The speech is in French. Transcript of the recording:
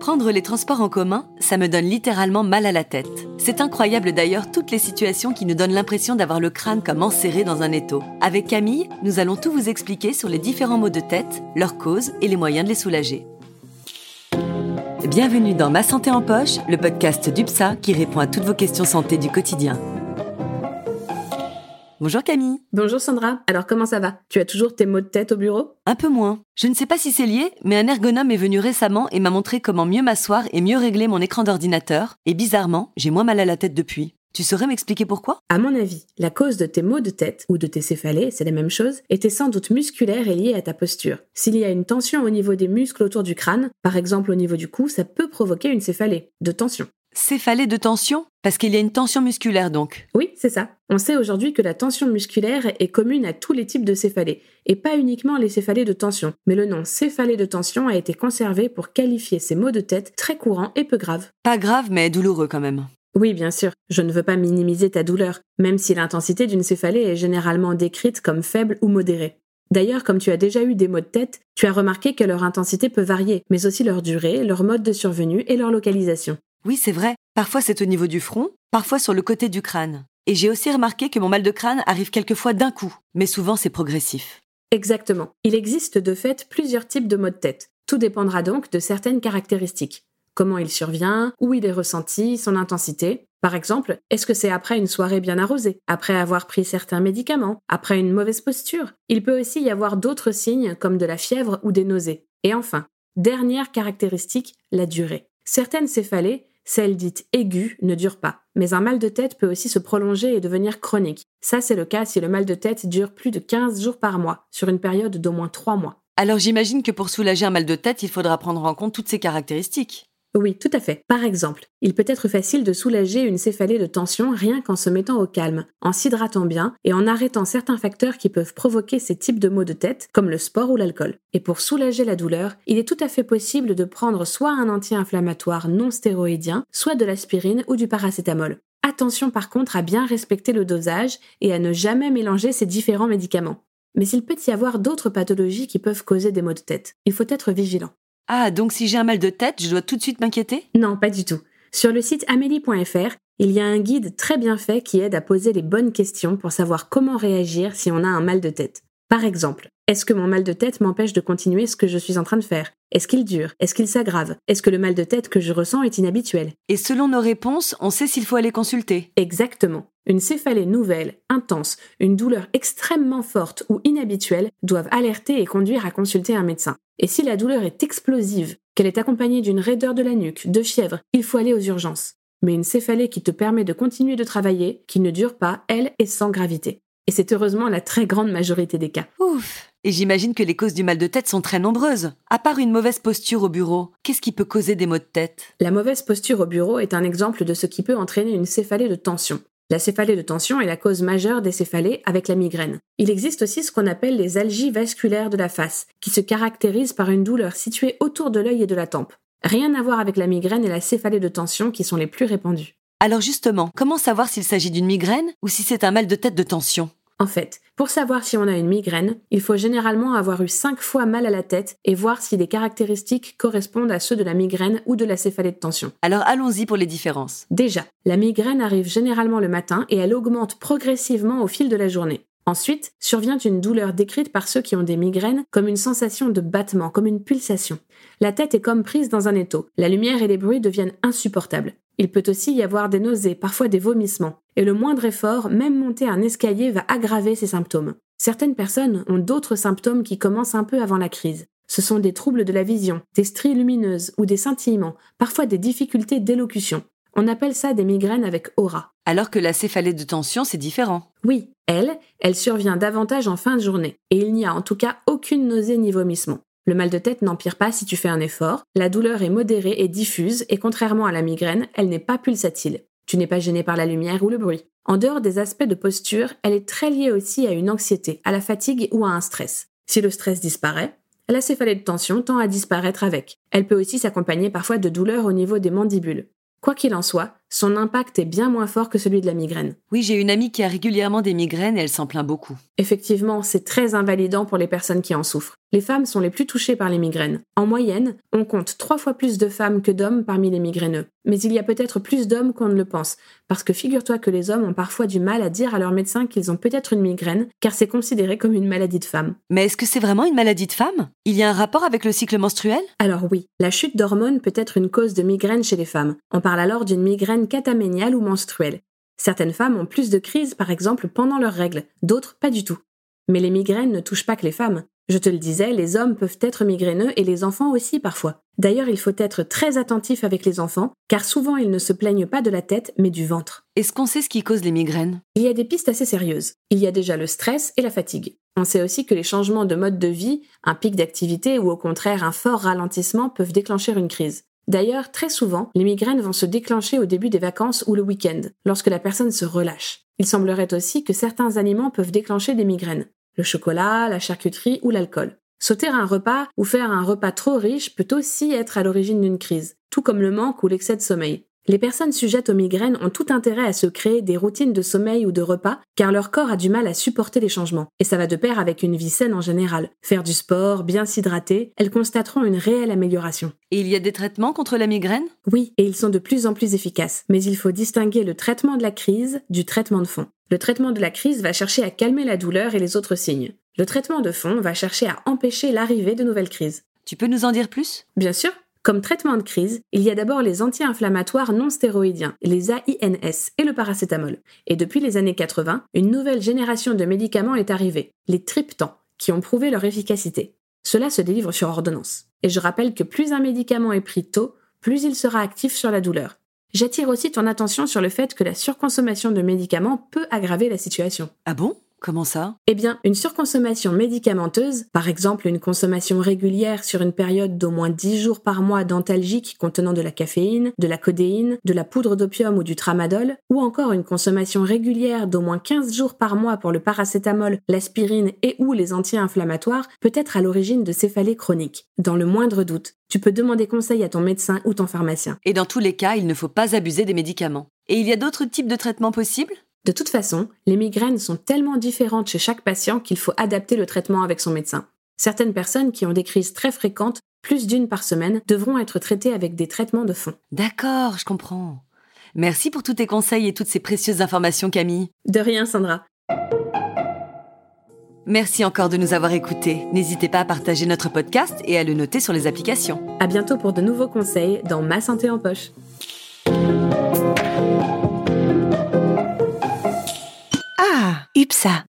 Prendre les transports en commun, ça me donne littéralement mal à la tête. C'est incroyable d'ailleurs toutes les situations qui nous donnent l'impression d'avoir le crâne comme enserré dans un étau. Avec Camille, nous allons tout vous expliquer sur les différents maux de tête, leurs causes et les moyens de les soulager. Bienvenue dans Ma Santé en Poche, le podcast d'UPSA qui répond à toutes vos questions santé du quotidien. Bonjour Camille. Bonjour Sandra. Alors comment ça va? Tu as toujours tes maux de tête au bureau? Un peu moins. Je ne sais pas si c'est lié, mais un ergonome est venu récemment et m'a montré comment mieux m'asseoir et mieux régler mon écran d'ordinateur. Et bizarrement, j'ai moins mal à la tête depuis. Tu saurais m'expliquer pourquoi? À mon avis, la cause de tes maux de tête ou de tes céphalées, c'est la même chose, était sans doute musculaire et liée à ta posture. S'il y a une tension au niveau des muscles autour du crâne, par exemple au niveau du cou, ça peut provoquer une céphalée, de tension. Céphalée de tension? Parce qu'il y a une tension musculaire donc Oui, c'est ça. On sait aujourd'hui que la tension musculaire est commune à tous les types de céphalées, et pas uniquement les céphalées de tension. Mais le nom céphalée de tension a été conservé pour qualifier ces maux de tête très courants et peu graves. Pas grave, mais douloureux quand même. Oui, bien sûr, je ne veux pas minimiser ta douleur, même si l'intensité d'une céphalée est généralement décrite comme faible ou modérée. D'ailleurs, comme tu as déjà eu des maux de tête, tu as remarqué que leur intensité peut varier, mais aussi leur durée, leur mode de survenue et leur localisation. Oui, c'est vrai. Parfois c'est au niveau du front, parfois sur le côté du crâne. Et j'ai aussi remarqué que mon mal de crâne arrive quelquefois d'un coup, mais souvent c'est progressif. Exactement. Il existe de fait plusieurs types de maux de tête. Tout dépendra donc de certaines caractéristiques. Comment il survient, où il est ressenti, son intensité. Par exemple, est-ce que c'est après une soirée bien arrosée, après avoir pris certains médicaments, après une mauvaise posture? Il peut aussi y avoir d'autres signes comme de la fièvre ou des nausées. Et enfin, dernière caractéristique, la durée. Certaines céphalées celle dite aiguë ne dure pas, mais un mal de tête peut aussi se prolonger et devenir chronique. Ça, c'est le cas si le mal de tête dure plus de 15 jours par mois, sur une période d'au moins 3 mois. Alors j'imagine que pour soulager un mal de tête, il faudra prendre en compte toutes ces caractéristiques. Oui, tout à fait. Par exemple, il peut être facile de soulager une céphalée de tension rien qu'en se mettant au calme, en s'hydratant bien et en arrêtant certains facteurs qui peuvent provoquer ces types de maux de tête, comme le sport ou l'alcool. Et pour soulager la douleur, il est tout à fait possible de prendre soit un anti-inflammatoire non stéroïdien, soit de l'aspirine ou du paracétamol. Attention par contre à bien respecter le dosage et à ne jamais mélanger ces différents médicaments. Mais il peut y avoir d'autres pathologies qui peuvent causer des maux de tête. Il faut être vigilant. Ah, donc si j'ai un mal de tête, je dois tout de suite m'inquiéter? Non, pas du tout. Sur le site amélie.fr, il y a un guide très bien fait qui aide à poser les bonnes questions pour savoir comment réagir si on a un mal de tête. Par exemple, est-ce que mon mal de tête m'empêche de continuer ce que je suis en train de faire? Est-ce qu'il dure? Est-ce qu'il s'aggrave? Est-ce que le mal de tête que je ressens est inhabituel? Et selon nos réponses, on sait s'il faut aller consulter. Exactement. Une céphalée nouvelle, intense, une douleur extrêmement forte ou inhabituelle doivent alerter et conduire à consulter un médecin. Et si la douleur est explosive, qu'elle est accompagnée d'une raideur de la nuque, de fièvre, il faut aller aux urgences. Mais une céphalée qui te permet de continuer de travailler, qui ne dure pas, elle, est sans gravité. Et c'est heureusement la très grande majorité des cas. Ouf Et j'imagine que les causes du mal de tête sont très nombreuses. À part une mauvaise posture au bureau, qu'est-ce qui peut causer des maux de tête? La mauvaise posture au bureau est un exemple de ce qui peut entraîner une céphalée de tension. La céphalée de tension est la cause majeure des céphalées avec la migraine. Il existe aussi ce qu'on appelle les algies vasculaires de la face, qui se caractérisent par une douleur située autour de l'œil et de la tempe. Rien à voir avec la migraine et la céphalée de tension qui sont les plus répandues. Alors justement, comment savoir s'il s'agit d'une migraine ou si c'est un mal de tête de tension? En fait, pour savoir si on a une migraine, il faut généralement avoir eu 5 fois mal à la tête et voir si les caractéristiques correspondent à ceux de la migraine ou de la céphalée de tension. Alors allons-y pour les différences. Déjà, la migraine arrive généralement le matin et elle augmente progressivement au fil de la journée. Ensuite, survient une douleur décrite par ceux qui ont des migraines comme une sensation de battement, comme une pulsation. La tête est comme prise dans un étau. La lumière et les bruits deviennent insupportables. Il peut aussi y avoir des nausées, parfois des vomissements, et le moindre effort, même monter un escalier, va aggraver ces symptômes. Certaines personnes ont d'autres symptômes qui commencent un peu avant la crise. Ce sont des troubles de la vision, des stries lumineuses ou des scintillements, parfois des difficultés d'élocution. On appelle ça des migraines avec aura. Alors que la céphalée de tension, c'est différent. Oui, elle, elle survient davantage en fin de journée, et il n'y a en tout cas aucune nausée ni vomissement. Le mal de tête n'empire pas si tu fais un effort, la douleur est modérée et diffuse, et contrairement à la migraine, elle n'est pas pulsatile. Tu n'es pas gêné par la lumière ou le bruit. En dehors des aspects de posture, elle est très liée aussi à une anxiété, à la fatigue ou à un stress. Si le stress disparaît, la céphalée de tension tend à disparaître avec. Elle peut aussi s'accompagner parfois de douleurs au niveau des mandibules. Quoi qu'il en soit, son impact est bien moins fort que celui de la migraine. Oui, j'ai une amie qui a régulièrement des migraines et elle s'en plaint beaucoup. Effectivement, c'est très invalidant pour les personnes qui en souffrent. Les femmes sont les plus touchées par les migraines. En moyenne, on compte trois fois plus de femmes que d'hommes parmi les migraineux. Mais il y a peut-être plus d'hommes qu'on ne le pense, parce que figure-toi que les hommes ont parfois du mal à dire à leur médecin qu'ils ont peut-être une migraine, car c'est considéré comme une maladie de femme. Mais est-ce que c'est vraiment une maladie de femme? Il y a un rapport avec le cycle menstruel? Alors oui, la chute d'hormones peut être une cause de migraine chez les femmes. On parle alors d'une migraine cataméniale ou menstruelle. Certaines femmes ont plus de crises, par exemple, pendant leurs règles, d'autres pas du tout. Mais les migraines ne touchent pas que les femmes. Je te le disais, les hommes peuvent être migraineux et les enfants aussi parfois. D'ailleurs, il faut être très attentif avec les enfants, car souvent ils ne se plaignent pas de la tête, mais du ventre. Est-ce qu'on sait ce qui cause les migraines? Il y a des pistes assez sérieuses. Il y a déjà le stress et la fatigue. On sait aussi que les changements de mode de vie, un pic d'activité ou au contraire un fort ralentissement peuvent déclencher une crise. D'ailleurs, très souvent, les migraines vont se déclencher au début des vacances ou le week-end, lorsque la personne se relâche. Il semblerait aussi que certains aliments peuvent déclencher des migraines le chocolat, la charcuterie ou l'alcool. Sauter un repas ou faire un repas trop riche peut aussi être à l'origine d'une crise, tout comme le manque ou l'excès de sommeil. Les personnes sujettes aux migraines ont tout intérêt à se créer des routines de sommeil ou de repas, car leur corps a du mal à supporter les changements. Et ça va de pair avec une vie saine en général. Faire du sport, bien s'hydrater, elles constateront une réelle amélioration. Et il y a des traitements contre la migraine? Oui, et ils sont de plus en plus efficaces. Mais il faut distinguer le traitement de la crise du traitement de fond. Le traitement de la crise va chercher à calmer la douleur et les autres signes. Le traitement de fond va chercher à empêcher l'arrivée de nouvelles crises. Tu peux nous en dire plus? Bien sûr. Comme traitement de crise, il y a d'abord les anti-inflammatoires non stéroïdiens, les AINS, et le paracétamol. Et depuis les années 80, une nouvelle génération de médicaments est arrivée, les triptans, qui ont prouvé leur efficacité. Cela se délivre sur ordonnance. Et je rappelle que plus un médicament est pris tôt, plus il sera actif sur la douleur. J'attire aussi ton attention sur le fait que la surconsommation de médicaments peut aggraver la situation. Ah bon? Comment ça? Eh bien, une surconsommation médicamenteuse, par exemple une consommation régulière sur une période d'au moins 10 jours par mois d'antalgiques contenant de la caféine, de la codéine, de la poudre d'opium ou du tramadol, ou encore une consommation régulière d'au moins 15 jours par mois pour le paracétamol, l'aspirine et ou les anti-inflammatoires, peut être à l'origine de céphalées chroniques. Dans le moindre doute, tu peux demander conseil à ton médecin ou ton pharmacien. Et dans tous les cas, il ne faut pas abuser des médicaments. Et il y a d'autres types de traitements possibles? De toute façon, les migraines sont tellement différentes chez chaque patient qu'il faut adapter le traitement avec son médecin. Certaines personnes qui ont des crises très fréquentes, plus d'une par semaine, devront être traitées avec des traitements de fond. D'accord, je comprends. Merci pour tous tes conseils et toutes ces précieuses informations, Camille. De rien, Sandra. Merci encore de nous avoir écoutés. N'hésitez pas à partager notre podcast et à le noter sur les applications. À bientôt pour de nouveaux conseils dans Ma santé en poche. i.